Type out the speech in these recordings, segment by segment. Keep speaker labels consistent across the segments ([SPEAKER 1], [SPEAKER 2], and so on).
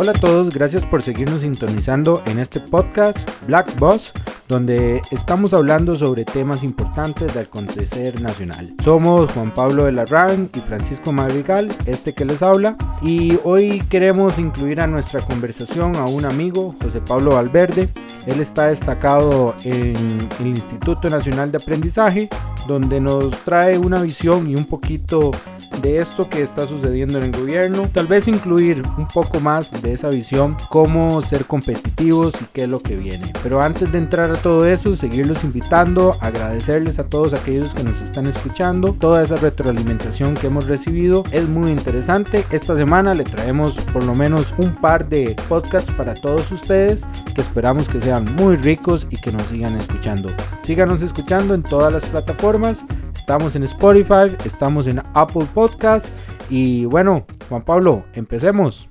[SPEAKER 1] Hola a todos, gracias por seguirnos sintonizando en este podcast Black Boss, donde estamos hablando sobre temas importantes del acontecer nacional. Somos Juan Pablo de la Raven y Francisco Madrigal, este que les habla, y hoy queremos incluir a nuestra conversación a un amigo, José Pablo Valverde. Él está destacado en el Instituto Nacional de Aprendizaje, donde nos trae una visión y un poquito de esto que está sucediendo en el gobierno, tal vez incluir un poco más de esa visión, cómo ser competitivos y qué es lo que viene. Pero antes de entrar a todo eso, seguirlos invitando, agradecerles a todos aquellos que nos están escuchando, toda esa retroalimentación que hemos recibido es muy interesante. Esta semana le traemos por lo menos un par de podcasts para todos ustedes que esperamos que sean muy ricos y que nos sigan escuchando. Síganos escuchando en todas las plataformas Estamos en Spotify, estamos en Apple Podcast y bueno, Juan Pablo, empecemos.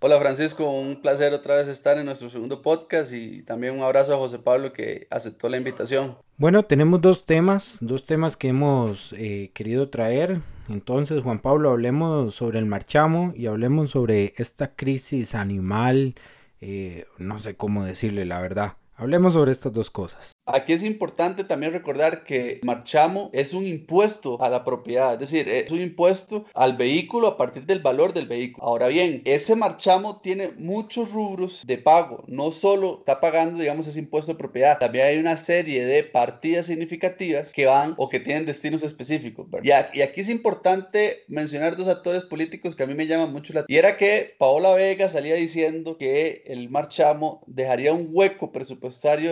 [SPEAKER 2] Hola Francisco, un placer otra vez estar en nuestro segundo podcast y también un abrazo a José Pablo que aceptó la invitación.
[SPEAKER 1] Bueno, tenemos dos temas, dos temas que hemos eh, querido traer. Entonces, Juan Pablo, hablemos sobre el marchamo y hablemos sobre esta crisis animal, eh, no sé cómo decirle la verdad. Hablemos sobre estas dos cosas.
[SPEAKER 2] Aquí es importante también recordar que marchamo es un impuesto a la propiedad, es decir, es un impuesto al vehículo a partir del valor del vehículo. Ahora bien, ese marchamo tiene muchos rubros de pago, no solo está pagando, digamos, ese impuesto de propiedad, también hay una serie de partidas significativas que van o que tienen destinos específicos. Y, aquí es importante mencionar dos actores políticos que a mí me llaman mucho la atención. Y era que Paola Vega salía diciendo que el marchamo dejaría un hueco presupuestario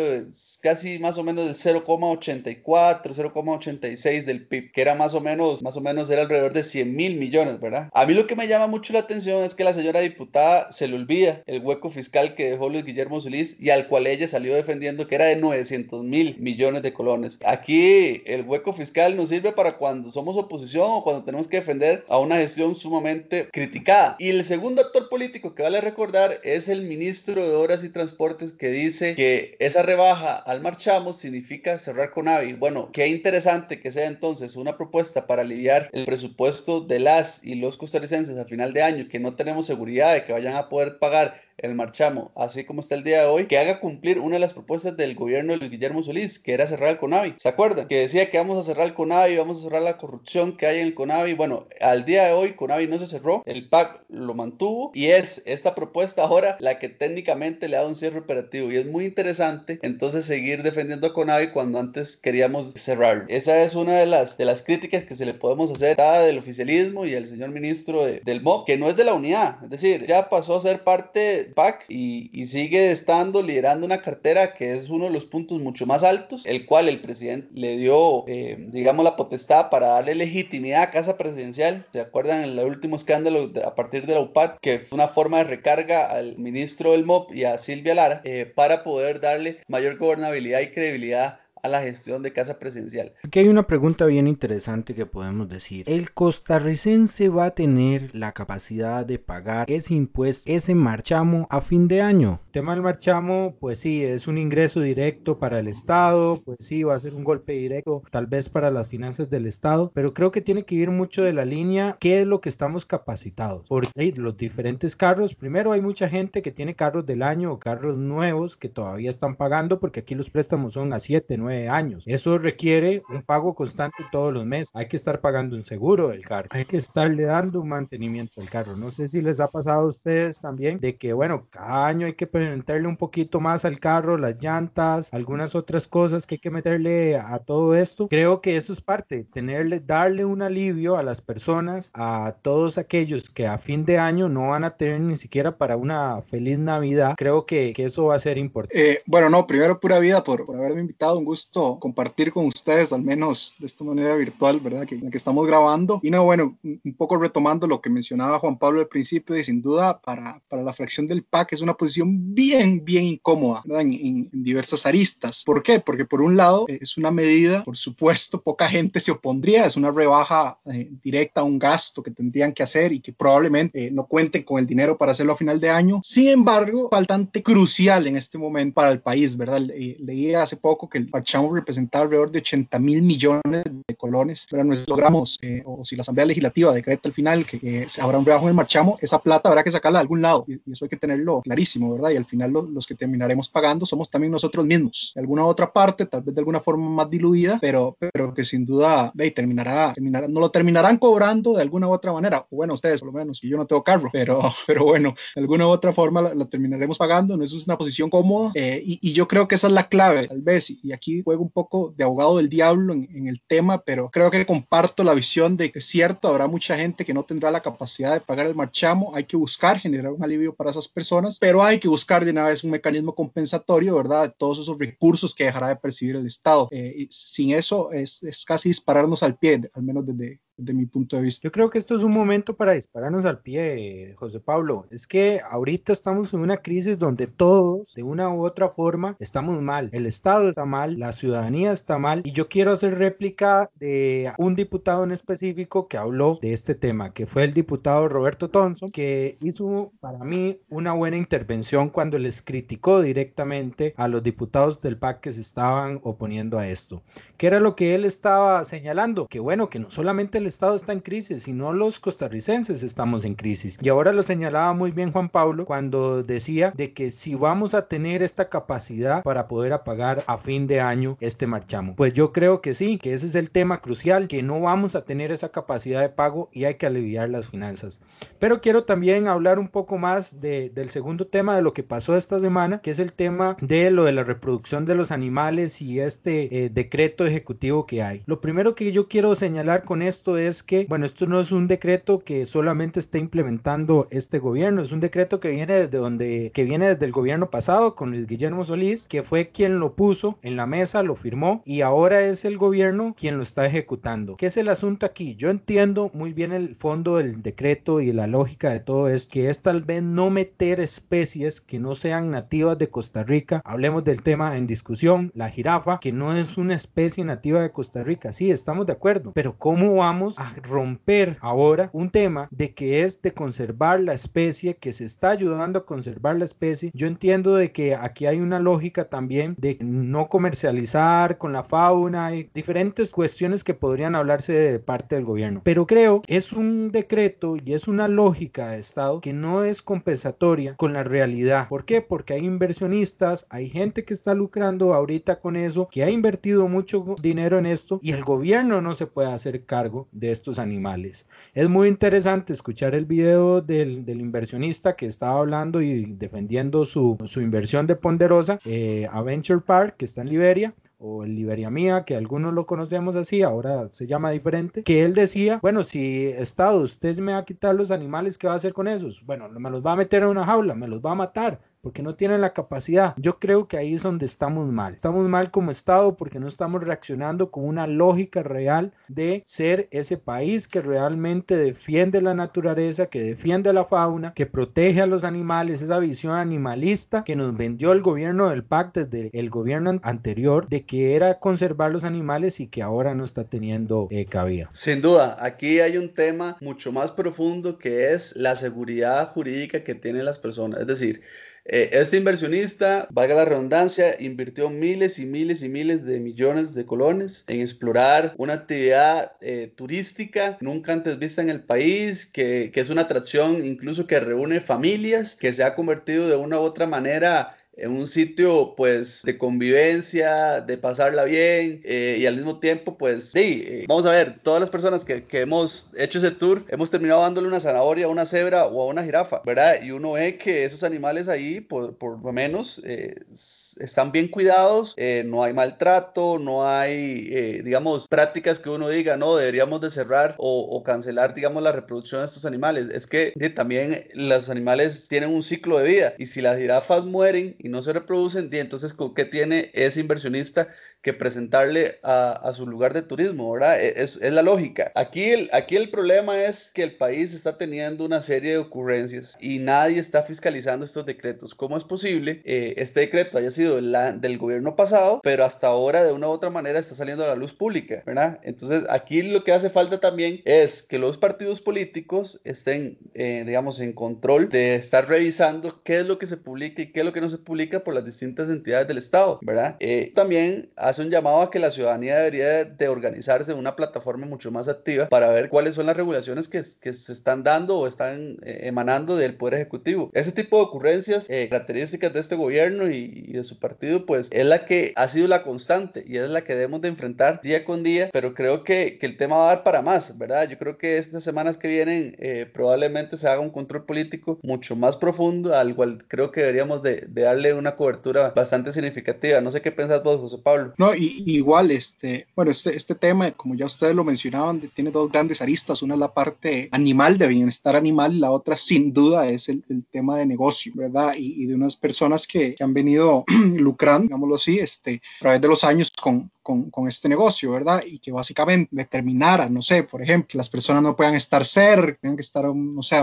[SPEAKER 2] casi más o menos del 0,84, 0,86 del PIB, que era más o menos, más o menos era alrededor de 100 mil millones, ¿verdad? A mí lo que me llama mucho la atención es que la señora diputada se le olvida el hueco fiscal que dejó Luis Guillermo Solís y al cual ella salió defendiendo que era de 900 mil millones de colones. Aquí el hueco fiscal nos sirve para cuando somos oposición o cuando tenemos que defender a una gestión sumamente criticada. Y el segundo actor político que vale recordar es el ministro de Obras y Transportes que dice que esa rebaja al marchar significa cerrar con AVI. Bueno, qué interesante que sea entonces una propuesta para aliviar el presupuesto de las y los costarricenses al final de año, que no tenemos seguridad de que vayan a poder pagar el marchamo, así como está el día de hoy, que haga cumplir una de las propuestas del gobierno de Luis Guillermo Solís, que era cerrar el CONAVI. ¿Se acuerdan? Que decía que vamos a cerrar el CONAVI, vamos a cerrar la corrupción que hay en el CONAVI. Bueno, al día de hoy CONAVI no se cerró, el PAC lo mantuvo y es esta propuesta ahora la que técnicamente le da un cierre operativo y es muy interesante entonces seguir defendiendo a CONAVI cuando antes queríamos cerrarlo. Esa es una de las, de las críticas que se le podemos hacer a del oficialismo y al señor ministro del MOB, que no es de la unidad, es decir, ya pasó a ser parte PAC y, sigue estando liderando una cartera que es uno de los puntos mucho más altos, el cual el presidente le dio, eh, digamos, la potestad para darle legitimidad a Casa Presidencial. ¿Se acuerdan el último escándalo a partir de la UPAD, que fue una forma de recarga al ministro del MOP y a Silvia Lara eh, para poder darle mayor gobernabilidad credibilidad la gestión de casa presidencial.
[SPEAKER 1] Aquí hay una pregunta bien interesante que podemos decir. ¿El costarricense va a tener la capacidad de pagar ese impuesto, ese marchamo a fin de año? El tema del marchamo, pues sí, es un ingreso directo para el Estado, pues sí, va a ser un golpe directo tal vez para las finanzas del Estado, pero creo que tiene que ir mucho de la línea qué es lo que estamos capacitados. Porque los diferentes carros, primero hay mucha gente que tiene carros del año o carros nuevos que todavía están pagando porque aquí los préstamos son a 7, 9 años. Eso requiere un pago constante todos los meses. Hay que estar pagando un seguro del carro. Hay que estarle dando un mantenimiento al carro. No sé si les ha pasado a ustedes también de que, bueno, cada año hay que meterle un poquito más al carro, las llantas, algunas otras cosas que hay que meterle a todo esto. Creo que eso es parte, tenerle, darle un alivio a las personas, a todos aquellos que a fin de año no van a tener ni siquiera para una feliz Navidad. Creo que, que eso va a ser importante.
[SPEAKER 3] Eh, bueno, no, primero pura vida por, por haberme invitado. Un gusto compartir con ustedes, al menos de esta manera virtual, ¿verdad? Que, que estamos grabando. Y no, bueno, un poco retomando lo que mencionaba Juan Pablo al principio, y sin duda para, para la fracción del PAC es una posición bien, bien incómoda, ¿verdad? En, diversas aristas. ¿Por qué? Porque por un lado es una medida, por supuesto, poca gente se opondría, es una rebaja eh, directa a un gasto que tendrían que hacer y que probablemente eh, no cuenten con el dinero para hacerlo a final de año. Sin embargo, faltante crucial en este momento para el país, ¿verdad? leí hace poco que el marchamo representaba alrededor de 80 mil millones de colones. Pero nosotros logramos, eh, o si la Asamblea Legislativa decreta al final que eh, habrá un rebajo en el marchamo, esa plata habrá que sacarla de algún lado. Y, eso hay que tenerlo clarísimo, ¿verdad? Y al final los que terminaremos pagando somos también nosotros mismos. De alguna otra parte, tal vez de alguna forma más diluida, pero, pero que sin duda de, terminará, terminará, no lo terminarán cobrando de alguna u otra manera. O bueno, ustedes por lo menos, y yo no tengo carro, pero, pero bueno, de alguna u otra forma la, terminaremos pagando. No es una posición cómoda eh, y, y, yo creo que esa es la clave, tal vez. Y, aquí juego un poco de abogado del diablo en, el tema, pero creo que comparto la visión de que es cierto, habrá mucha gente que no tendrá la capacidad de pagar el marchamo. Hay que buscar generar un alivio para esas personas, pero hay que buscar de una vez un mecanismo compensatorio, ¿verdad? Todos esos recursos que dejará de percibir el Estado. Eh, y sin eso es, es casi dispararnos al pie, al menos desde, de mi punto de vista.
[SPEAKER 1] Yo creo que esto es un momento para dispararnos al pie, José Pablo. Es que ahorita estamos en una crisis donde todos, de una u otra forma, estamos mal. El Estado está mal, la ciudadanía está mal. Y yo quiero hacer réplica de un diputado en específico que habló de este tema, que fue el diputado Roberto Thompson, que hizo para mí una buena intervención cuando les criticó directamente a los diputados del PAC que se estaban oponiendo a esto. ¿Qué era lo que él estaba señalando? Que bueno, que no solamente el Estado está en crisis, sino los costarricenses estamos en crisis. Y ahora lo señalaba muy bien Juan Pablo cuando decía de que si vamos a tener esta capacidad para poder apagar a fin de año este marchamo. Pues yo creo que sí, que ese es el tema crucial, que no vamos a tener esa capacidad de pago y hay que aliviar las finanzas. Pero quiero también hablar un poco más de, del segundo tema de lo que pasó esta semana, que es el tema de lo de la reproducción de los animales y este eh, decreto ejecutivo que hay. Lo primero que yo quiero señalar con esto es que, bueno, esto no es un decreto que solamente está implementando este gobierno, es un decreto que viene desde donde, que viene desde el gobierno pasado con el Guillermo Solís, que fue quien lo puso en la mesa, lo firmó y ahora es el gobierno quien lo está ejecutando. ¿Qué es el asunto aquí? Yo entiendo muy bien el fondo del decreto y la lógica de todo es que es tal vez no meter especies que no sean nativas de Costa Rica. Hablemos del tema en discusión, la jirafa, que no es una especie nativa de Costa Rica. Sí, estamos de acuerdo, pero ¿cómo vamos a romper ahora un tema de que es de conservar la especie, que se está ayudando a conservar la especie? Yo entiendo de que aquí hay una lógica también de no comercializar con la fauna y diferentes cuestiones que podrían hablarse de parte del gobierno. Pero creo es un decreto y es una lógica de Estado que no es compensatoria con la realidad. ¿Por qué? Porque hay inversionistas, hay gente que está lucrando ahorita con eso, que ha invertido mucho dinero en esto y el gobierno no se puede hacer cargo de estos animales. Es muy interesante escuchar el video del, del inversionista que estaba hablando y defendiendo su, su inversión de Ponderosa eh, a Venture Park, que está en Liberia o el Liberia Mía, que algunos lo conocemos así, ahora se llama diferente, que él decía, bueno, si Estado, usted me va a quitar los animales, ¿qué va a hacer con esos? Bueno, me los va a meter en una jaula, me los va a matar, porque no tienen la capacidad. Yo creo que ahí es donde estamos mal. Estamos mal como Estado porque no estamos reaccionando con una lógica real de ser ese país que realmente defiende la naturaleza, que defiende la fauna, que protege a los animales, esa visión animalista que nos vendió el gobierno del PAC desde el gobierno anterior de que era conservar los animales y que ahora no está teniendo eh, cabida.
[SPEAKER 2] Sin duda, aquí hay un tema mucho más profundo que es la seguridad jurídica que tienen las personas. Es decir, eh, este inversionista, valga la redundancia, invirtió miles y miles y miles de millones de colones en explorar una actividad eh, turística nunca antes vista en el país, que, que es una atracción incluso que reúne familias, que se ha convertido de una u otra manera en un sitio pues de convivencia, de pasarla bien eh, y al mismo tiempo pues sí, eh, vamos a ver, todas las personas que, que, hemos hecho ese tour hemos terminado dándole una zanahoria a una cebra o a una jirafa, ¿verdad? Y uno ve que esos animales ahí por, por lo menos eh, están bien cuidados, no hay maltrato, no hay digamos prácticas que uno diga, no, deberíamos de cerrar o, o, cancelar digamos la reproducción de estos animales. Es que también los animales tienen un ciclo de vida y si las jirafas mueren y no se reproducen, y entonces, ¿qué tiene ese inversionista que presentarle a, su lugar de turismo, ¿verdad? E, es, es, la lógica. Aquí el, aquí el problema es que el país está teniendo una serie de ocurrencias y nadie está fiscalizando estos decretos. ¿Cómo es posible eh, este decreto haya sido la, del gobierno pasado, pero hasta ahora de una u otra manera está saliendo a la luz pública, ¿verdad? Entonces aquí lo que hace falta también es que los partidos políticos estén, eh, digamos, en control de estar revisando qué es lo que se publica y qué es lo que no se publica por las distintas entidades del Estado, ¿verdad? Eh, también hace hace un llamado a que la ciudadanía debería de organizarse en una plataforma mucho más activa para ver cuáles son las regulaciones que, que se están dando o están eh, emanando del Poder Ejecutivo. Ese tipo de ocurrencias, eh, características de este gobierno y, de su partido, pues es la que ha sido la constante y es la que debemos de enfrentar día con día, pero creo que, que el tema va a dar para más, ¿verdad? Yo creo que estas semanas que vienen eh, probablemente se haga un control político mucho más profundo, al cual creo que deberíamos de, de darle una cobertura bastante significativa. No sé qué pensás vos, José Pablo.
[SPEAKER 3] No, y, igual, este, bueno, este, este tema, como ya ustedes lo mencionaban, tiene dos grandes aristas. Una es la parte animal, de bienestar animal, la otra, sin duda, es el, tema de negocio, ¿verdad? Y, de unas personas que, que han venido lucrando, digámoslo así, este, a través de los años con, con, con, este negocio, ¿verdad? Y que básicamente determinara, no sé, por ejemplo, que las personas no puedan estar cerca, tengan que estar, no sé,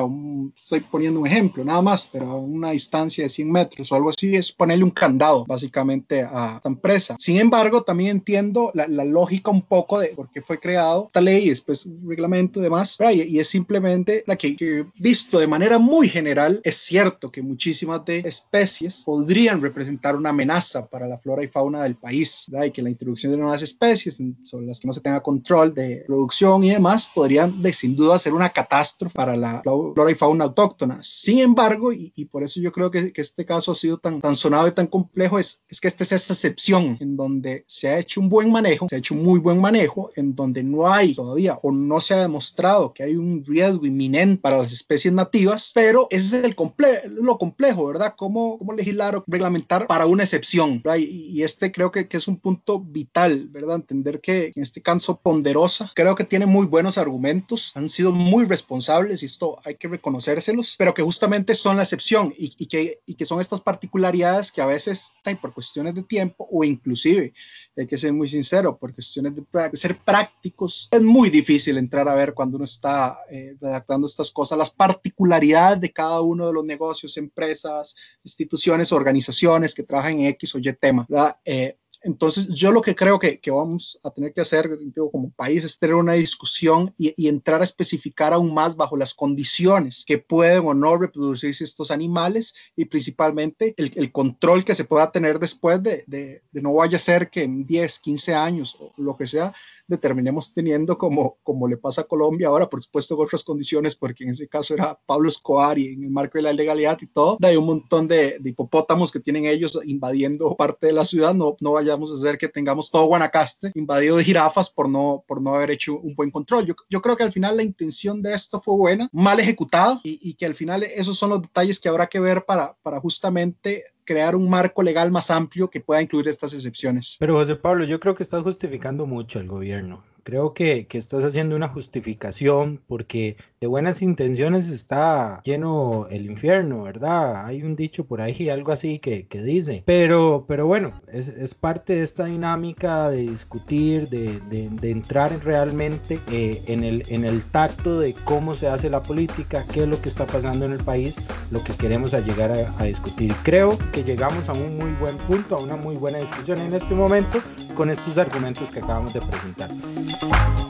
[SPEAKER 3] estoy poniendo un ejemplo nada más, pero a una distancia de 100 metros o algo así, es ponerle un candado básicamente a esta empresa. Sin embargo, también entiendo la, la lógica un poco de por qué fue creado esta ley, después un reglamento y demás, y, y, es simplemente la que, que, visto de manera muy general, es cierto que muchísimas de especies podrían representar una amenaza para la flora y fauna del país, ¿verdad? y que la introducción de nuevas especies sobre las que no se tenga control de producción y demás, podrían de, sin duda ser una catástrofe para la flora y fauna autóctona. Sin embargo, y, y por eso yo creo que, que, este caso ha sido tan, tan sonado y tan complejo, es, es que esta es esa excepción en donde se ha hecho un buen manejo, se ha hecho un muy buen manejo, en donde no hay todavía o no se ha demostrado que hay un riesgo inminente para las especies nativas, pero ese es el comple lo complejo, ¿verdad? ¿Cómo, cómo legislar o reglamentar para una excepción? Y, y, este creo que, que es un punto vital, ¿verdad? Entender que en este caso Ponderosa creo que tiene muy buenos argumentos, han sido muy responsables y esto hay que reconocérselos, pero que justamente son la excepción y, y que, y que son estas particularidades que a veces, por cuestiones de tiempo o inclusive, hay que ser muy sincero, por cuestiones de ser prácticos, es muy difícil entrar a ver cuando uno está eh, redactando estas cosas, las particularidades de cada uno de los negocios, empresas, instituciones, organizaciones que trabajan en X o Y tema. Eh, entonces, yo lo que creo que, que, vamos a tener que hacer digo, como país es tener una discusión y, y, entrar a especificar aún más bajo las condiciones que pueden o no reproducirse estos animales y principalmente el, el control que se pueda tener después de, de, de, no vaya a ser que en 10, 15 años o lo que sea, determinemos teniendo como, como le pasa a Colombia ahora, por supuesto, con otras condiciones, porque en ese caso era Pablo Escobar y en el marco de la legalidad y todo, hay un montón de, de hipopótamos que tienen ellos invadiendo parte de la ciudad, no, no vayamos a hacer que tengamos todo Guanacaste invadido de jirafas por no, por no haber hecho un buen control. Yo, yo creo que al final la intención de esto fue buena, mal ejecutado y, y que al final esos son los detalles que habrá que ver para, para justamente crear un marco legal más amplio que pueda incluir estas excepciones.
[SPEAKER 1] Pero José Pablo, yo creo que estás justificando mucho al gobierno. Creo que, que, estás haciendo una justificación porque de buenas intenciones está lleno el infierno, ¿verdad? Hay un dicho por ahí, algo así que, que dice. Pero, pero bueno, es, es, parte de esta dinámica de discutir, de, de, de entrar realmente eh, en, el, en el tacto de cómo se hace la política, qué es lo que está pasando en el país, lo que queremos a llegar a, a discutir. Creo que llegamos a un muy buen punto, a una muy buena discusión en este momento con estos argumentos que acabamos de presentar.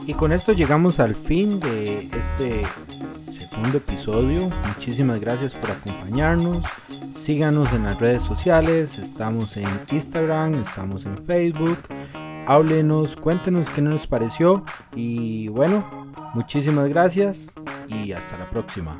[SPEAKER 1] Y con esto llegamos al fin de este segundo episodio. Muchísimas gracias por acompañarnos. Síganos en las redes sociales. Estamos en Instagram, estamos en Facebook. Háblenos, cuéntenos qué nos pareció. Y bueno, muchísimas gracias y hasta la próxima.